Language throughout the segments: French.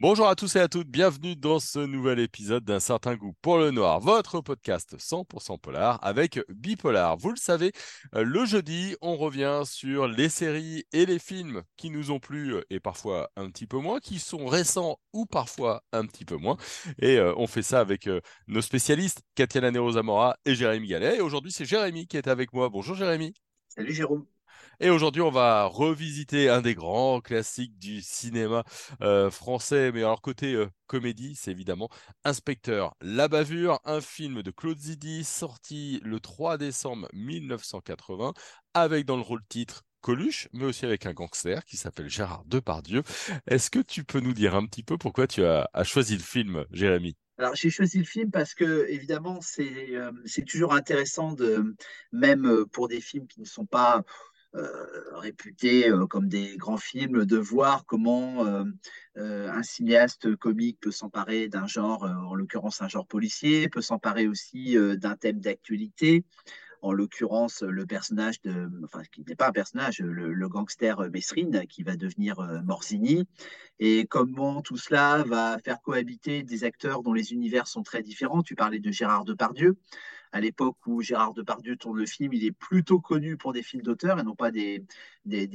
Bonjour à tous et à toutes, bienvenue dans ce nouvel épisode d'un certain goût pour le noir, votre podcast 100% polar avec Bipolar. Vous le savez, euh, le jeudi, on revient sur les séries et les films qui nous ont plu euh, et parfois un petit peu moins, qui sont récents ou parfois un petit peu moins. Et euh, on fait ça avec nos spécialistes, Katia Lanero Zamora et Jérémy Gallet. Et aujourd'hui, c'est Jérémy qui est avec moi. Bonjour Jérémy. Salut Jérôme. Et aujourd'hui, on va revisiter un des grands classiques du cinéma euh, français, mais alors côté euh, comédie, c'est évidemment Inspecteur. La Bavure, un film de Claude Zidi sorti le 3 décembre 1980, avec dans le rôle titre Coluche, mais aussi avec un gangster qui s'appelle Gérard Depardieu. Est-ce que tu peux nous dire un petit peu pourquoi tu as, choisi le film, Jérémy? Alors, j'ai choisi le film parce que, évidemment, c'est euh, toujours intéressant, de, même pour des films qui ne sont pas euh, réputés euh, comme des grands films, de voir comment euh, un cinéaste comique peut s'emparer d'un genre, en l'occurrence un genre policier, peut s'emparer aussi d'un thème d'actualité. En l'occurrence le personnage de, enfin qui n'est pas un personnage, le, gangster Messrine qui va devenir Morzini, et comment tout cela va faire cohabiter des acteurs dont les univers sont très différents. Tu parlais de Gérard Depardieu à l'époque où Gérard Depardieu tourne le film, il est plutôt connu pour des films d'auteur et non pas des,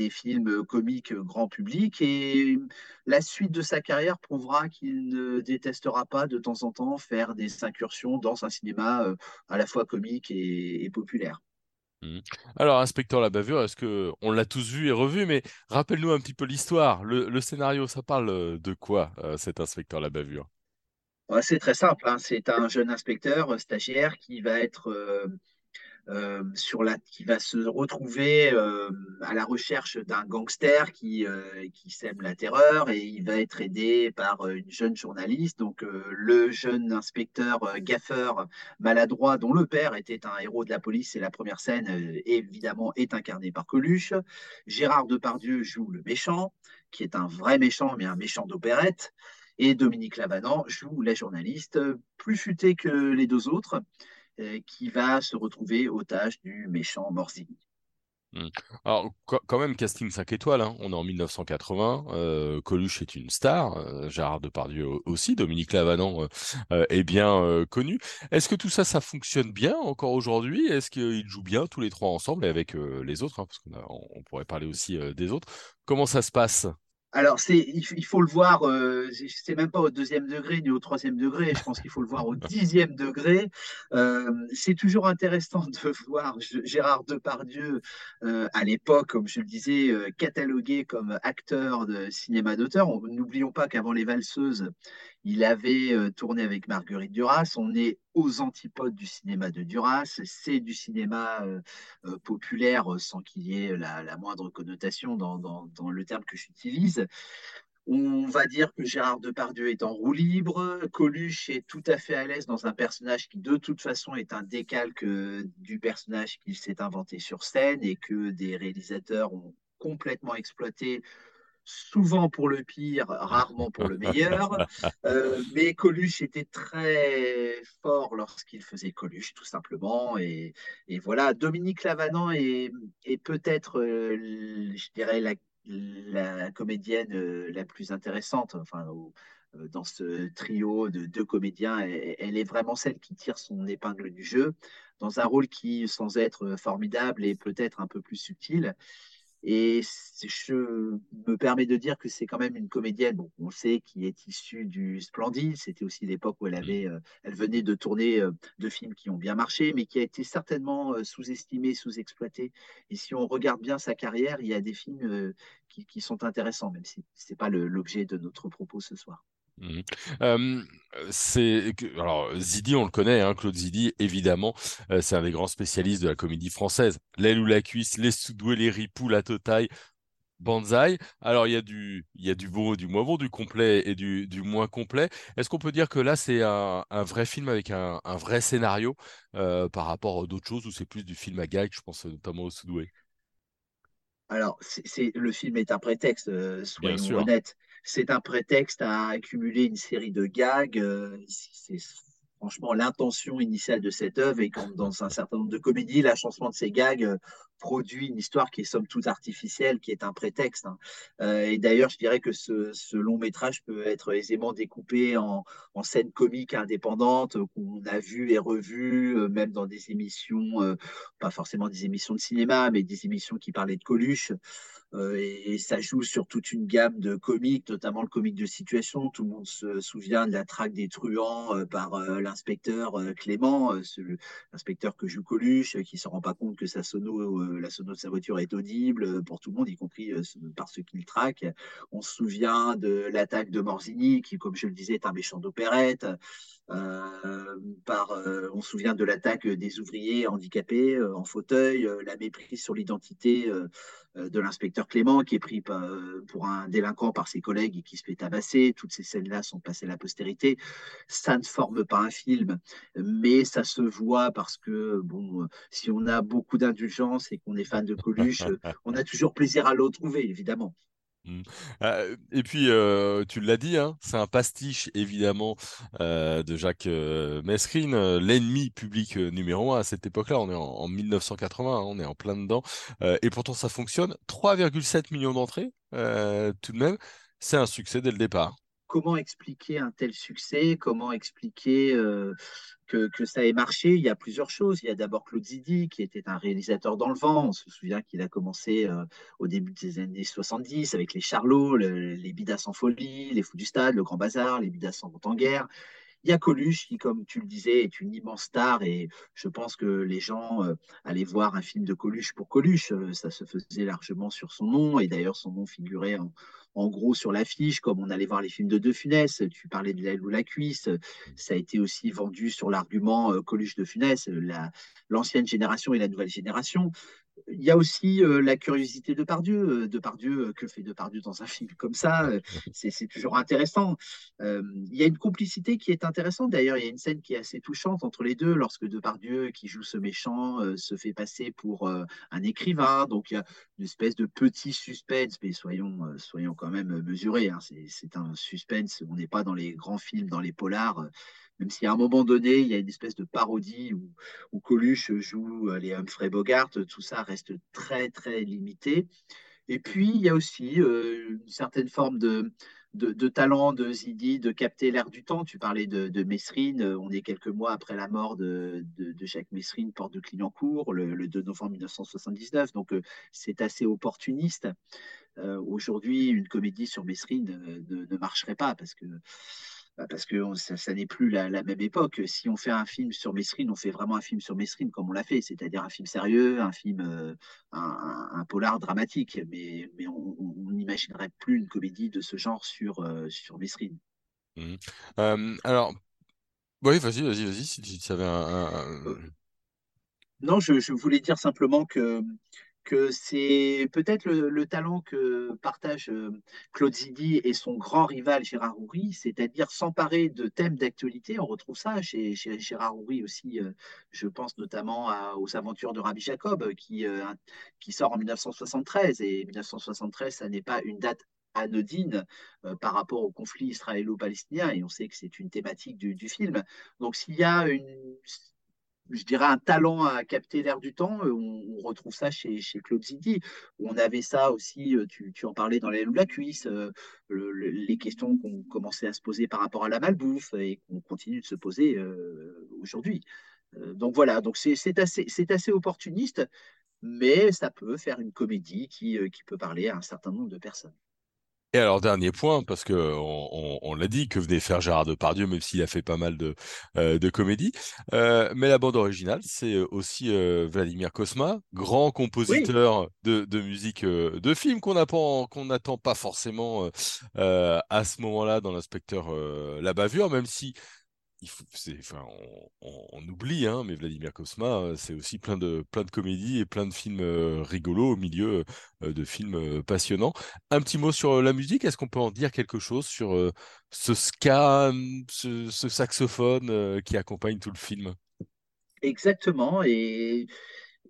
films comiques grand public. Et la suite de sa carrière prouvera qu'il ne détestera pas de temps en temps faire des incursions dans un cinéma euh, à la fois comique et, populaire. Mmh. Alors, Inspecteur la bavure, est-ce que on l'a tous vu et revu, mais rappelle-nous un petit peu l'histoire. Le, scénario, ça parle de quoi, euh, cet Inspecteur la bavure? C'est très simple. Hein. C'est un jeune inspecteur euh, stagiaire qui va être euh, euh, sur la, qui va se retrouver à la recherche d'un gangster qui, qui sème la terreur et il va être aidé par une jeune journaliste. Donc le jeune inspecteur gaffeur maladroit dont le père était un héros de la police et la première scène évidemment est incarné par Coluche. Gérard Depardieu joue le méchant qui est un vrai méchant mais un méchant d'opérette. Et Dominique Lavanant joue la journaliste plus futée que les deux autres, euh, qui va se retrouver otage du méchant Morzini. Hmm. Alors, quand même, casting 5 étoiles, hein. on est en 1980, euh, Coluche est une star, euh, Gérard Depardieu aussi, Dominique Lavanant est bien connu. Est-ce que tout ça, ça fonctionne bien encore aujourd'hui? Est-ce qu'ils jouent bien tous les trois ensemble et avec les autres hein, Parce qu'on on pourrait parler aussi des autres? Comment ça se passe? Alors, il, faut le voir, euh, c'est même pas au deuxième degré ni au troisième degré, je pense qu'il faut le voir au dixième degré. Euh, c'est toujours intéressant de voir Gérard Depardieu, euh, à l'époque, comme je le disais, catalogué comme acteur de cinéma d'auteur. N'oublions pas qu'avant Les Valseuses, il avait euh, tourné avec Marguerite Duras. On est aux antipodes du cinéma de Duras. C'est du cinéma euh, euh, populaire sans qu'il y ait la, moindre connotation dans, le terme que j'utilise. On va dire que Gérard Depardieu est en roue libre. Coluche est tout à fait à l'aise dans un personnage qui, de toute façon, est un décalque du personnage qu'il s'est inventé sur scène et que des réalisateurs ont complètement exploité souvent pour le pire, rarement pour le meilleur. Euh, mais Coluche était très fort lorsqu'il faisait Coluche, tout simplement. Et, voilà, Dominique Lavanant est, peut-être, euh, je dirais, la, comédienne euh, la plus intéressante. Enfin, dans ce trio de deux comédiens, elle, est vraiment celle qui tire son épingle du jeu, dans un rôle qui, sans être formidable, est peut-être un peu plus subtil. Et je me permets de dire que c'est quand même une comédienne, bon, on sait, qui est issue du Splendide. C'était aussi l'époque où elle, avait, euh, elle venait de tourner euh, de films qui ont bien marché, mais qui a été certainement euh, sous-estimée, sous-exploitée. Et si on regarde bien sa carrière, il y a des films qui, qui sont intéressants, même si ce n'est pas l'objet de notre propos ce soir. Mmh. c'est alors Zidi, on le connaît, hein, Claude Zidi, évidemment, c'est un des grands spécialistes de la comédie française. L'aile ou la cuisse, les soudoués, les ripoux, la totaille, Banzai. Alors il y a du, il y a du beau, du moins bon, du complet et du, du moins complet. Est-ce qu'on peut dire que là c'est un, un, vrai film avec un, un vrai scénario par rapport à d'autres choses où c'est plus du film à gag, je pense notamment au soudoué. Alors, c'est, le film est un prétexte, soyons honnêtes c'est un prétexte à accumuler une série de gags. Euh, c'est franchement l'intention initiale de cette œuvre et comme dans un certain nombre de comédies, l'agencement de ces gags, euh, produit une histoire qui est somme toute artificielle, qui est un prétexte. Hein. Euh, et d'ailleurs, je dirais que ce, long métrage peut être aisément découpé en, scènes comiques indépendantes qu'on a vues et revues, euh, même dans des émissions, euh, pas forcément des émissions de cinéma, mais des émissions qui parlaient de Coluche. Euh, et, ça joue sur toute une gamme de comiques, notamment le comique de situation. Tout le monde se souvient de la traque des truands euh, par euh, l'inspecteur Clément, l'inspecteur que joue Coluche, qui ne se rend pas compte que sa sono, la sono de sa voiture est audible pour tout le monde, y compris par ceux qui le traquent. On se souvient de l'attaque de Morzini, qui, comme je le disais, est un méchant d'opérette. Euh, euh, on se souvient de l'attaque des ouvriers handicapés euh, en fauteuil, la méprise sur l'identité de l'inspecteur Clément qui est pris pour un délinquant par ses collègues et qui se fait tabasser. Toutes ces scènes-là sont passées à la postérité. Ça ne forme pas un film, mais ça se voit parce que bon, si on a beaucoup d'indulgence et qu'on est fan de Coluche, on a toujours plaisir à le trouver, évidemment. Mmh. Ah, et puis, tu l'as dit, hein, c'est un pastiche évidemment de Jacques Mesrine, l'ennemi public numéro un à cette époque-là. On est en, 1980, hein, on est en plein dedans. et pourtant, ça fonctionne. 3,7 millions d'entrées, tout de même. C'est un succès dès le départ comment expliquer un tel succès Comment expliquer euh, que, ça ait marché? Il y a plusieurs choses. Il y a d'abord Claude Zidi, qui était un réalisateur dans le vent. On se souvient qu'il a commencé euh, au début des années 70 avec les Charlots, les Bidas en folie, les Fous du Stade, le Grand Bazar, les Bidas en en guerre. Il y a Coluche qui, comme tu le disais, est une immense star et je pense que les gens euh, allaient voir un film de Coluche pour Coluche. ça se faisait largement sur son nom et d'ailleurs son nom figurait en, en gros sur l'affiche, comme on allait voir les films de De Funès. Tu parlais de l'aile ou la cuisse. Ça a été aussi vendu sur l'argument euh, Coluche de Funès, l'ancienne génération et la nouvelle génération il y a aussi euh, la curiosité de Pardieu. Euh, de Pardieu, euh, que fait de Pardieu dans un film comme ça C'est toujours intéressant. il y a une complicité qui est intéressante. D'ailleurs, il y a une scène qui est assez touchante entre les deux, lorsque Depardieu, qui joue ce méchant, se fait passer pour un écrivain. Donc, il y a une espèce de petit suspense, mais soyons, soyons quand même mesurés. Hein. C'est un suspense. On n'est pas dans les grands films, dans les polars même si à un moment donné, il y a une espèce de parodie où, où Coluche joue euh, les Humphrey Bogart, tout ça reste très, très limité. Et puis, il y a aussi euh, une certaine forme de, de, talent de Zidi de capter l'air du temps. Tu parlais de, de, Messrine, on est quelques mois après la mort de, de Jacques Messrine, porte de Clignancourt, le, le 2 novembre 1979, donc euh, c'est assez opportuniste. Aujourd'hui, une comédie sur Messrine ne marcherait pas parce que bah, parce que ça, n'est plus la, même époque. Si on fait un film sur Mesrine, on fait vraiment un film sur Mesrine comme on l'a fait, c'est-à-dire un film sérieux, un film, euh, un, polar dramatique. Mais, mais on n'imaginerait plus une comédie de ce genre sur, euh, sur Mesrine. Mmh. alors, oui, vas-y, vas-y, vas-y, si tu avais un... Euh, non, je, je, voulais dire simplement que que c'est peut-être le, talent que partage euh, Claude Zidi et son grand rival Gérard Houry, c'est-à-dire s'emparer de thèmes d'actualité. On retrouve ça chez, Gérard Houry aussi, euh, je pense notamment aux aventures de Rabbi Jacob, qui, euh, qui sort en 1973. Et 1973, ça n'est pas une date anodine par rapport au conflit israélo-palestinien, et on sait que c'est une thématique du, du film. Donc s'il y a une je dirais, un talent à capter l'air du temps. Euh, on, retrouve ça chez, chez Claude Zidi. On avait ça aussi, euh, tu, en parlais dans l'aile ou la cuisse, euh, les questions qu'on commençait à se poser par rapport à la malbouffe et qu'on continue de se poser aujourd'hui. donc voilà, donc c'est assez, assez opportuniste, mais ça peut faire une comédie qui, qui peut parler à un certain nombre de personnes. Et alors, dernier point, parce que on, l'a dit, que venait faire Gérard Depardieu, même s'il a fait pas mal de, euh, de comédies. Euh, mais la bande originale, c'est aussi euh, Vladimir Kosma, grand compositeur de, musique de film qu'on n'attend pas forcément à ce moment-là dans l'inspecteur La Bavure, même si on, oublie, hein, mais Vladimir Kosma, euh, c'est aussi plein de, plein de comédies et plein de films euh, rigolos au milieu euh, de films passionnants. Un petit mot sur la musique, est-ce qu'on peut en dire quelque chose sur ce ska, ce, saxophone qui accompagne tout le film? Exactement, et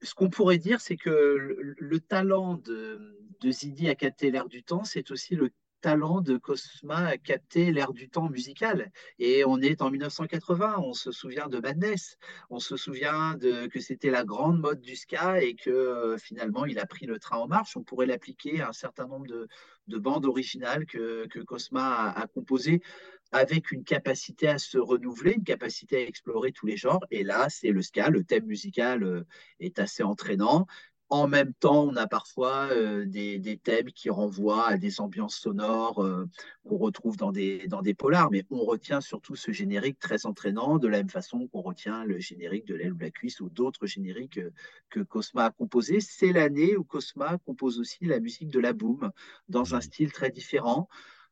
ce qu'on pourrait dire, c'est que le, talent de, de Zidi à l'air du temps, c'est aussi le talent de Cosma à capter l'air du temps musical. Et on est en 1980, on se souvient de Madness, on se souvient de, que c'était la grande mode du ska et que euh, finalement il a pris le train en marche. On pourrait l'appliquer à un certain nombre de, de bandes originales que, que Cosma a, a composées avec une capacité à se renouveler, une capacité à explorer tous les genres. Et là, c'est le ska, le thème musical euh, est assez entraînant. En même temps, on a parfois euh, des, des, thèmes qui renvoient à des ambiances sonores euh, qu'on retrouve dans des, dans des polars, mais on retient surtout ce générique très entraînant, de la même façon qu'on retient le générique de l'aile ou la cuisse ou d'autres génériques euh, que Cosma a composés. C'est l'année où Cosma compose aussi la musique de la boom, dans un style très différent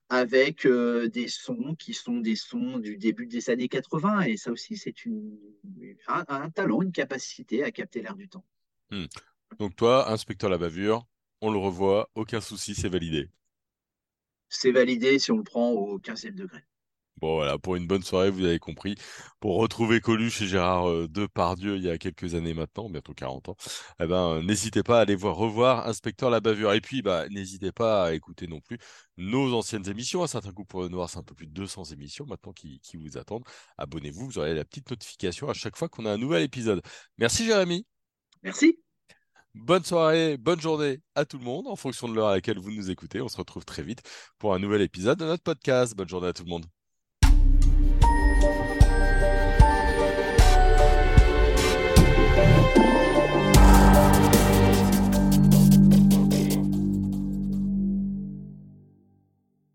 avec euh, des sons qui sont des sons du début des années 80. Et ça aussi, c'est un, un, talent, une capacité à capter l'air du temps. Hmm. Donc toi, inspecteur la bavure, on le revoit, aucun souci, c'est validé. C'est validé si on le prend au 15e degré. Bon voilà, pour une bonne soirée, vous avez compris. Pour retrouver Coluche et Gérard euh, Depardieu il y a quelques années maintenant, bientôt 40 ans, eh ben, euh, n'hésitez pas à aller voir, revoir Inspecteur la bavure. Et puis, bah, n'hésitez pas à écouter non plus nos anciennes émissions. Un certain coup pour le noir, c'est un peu plus de 200 émissions maintenant qui, qui vous attendent. Abonnez-vous, vous aurez la petite notification à chaque fois qu'on a un nouvel épisode. Merci Jérémy. Merci. Bonne soirée, bonne journée à tout le monde en fonction de l'heure à laquelle vous nous écoutez. On se retrouve très vite pour un nouvel épisode de notre podcast. Bonne journée à tout le monde.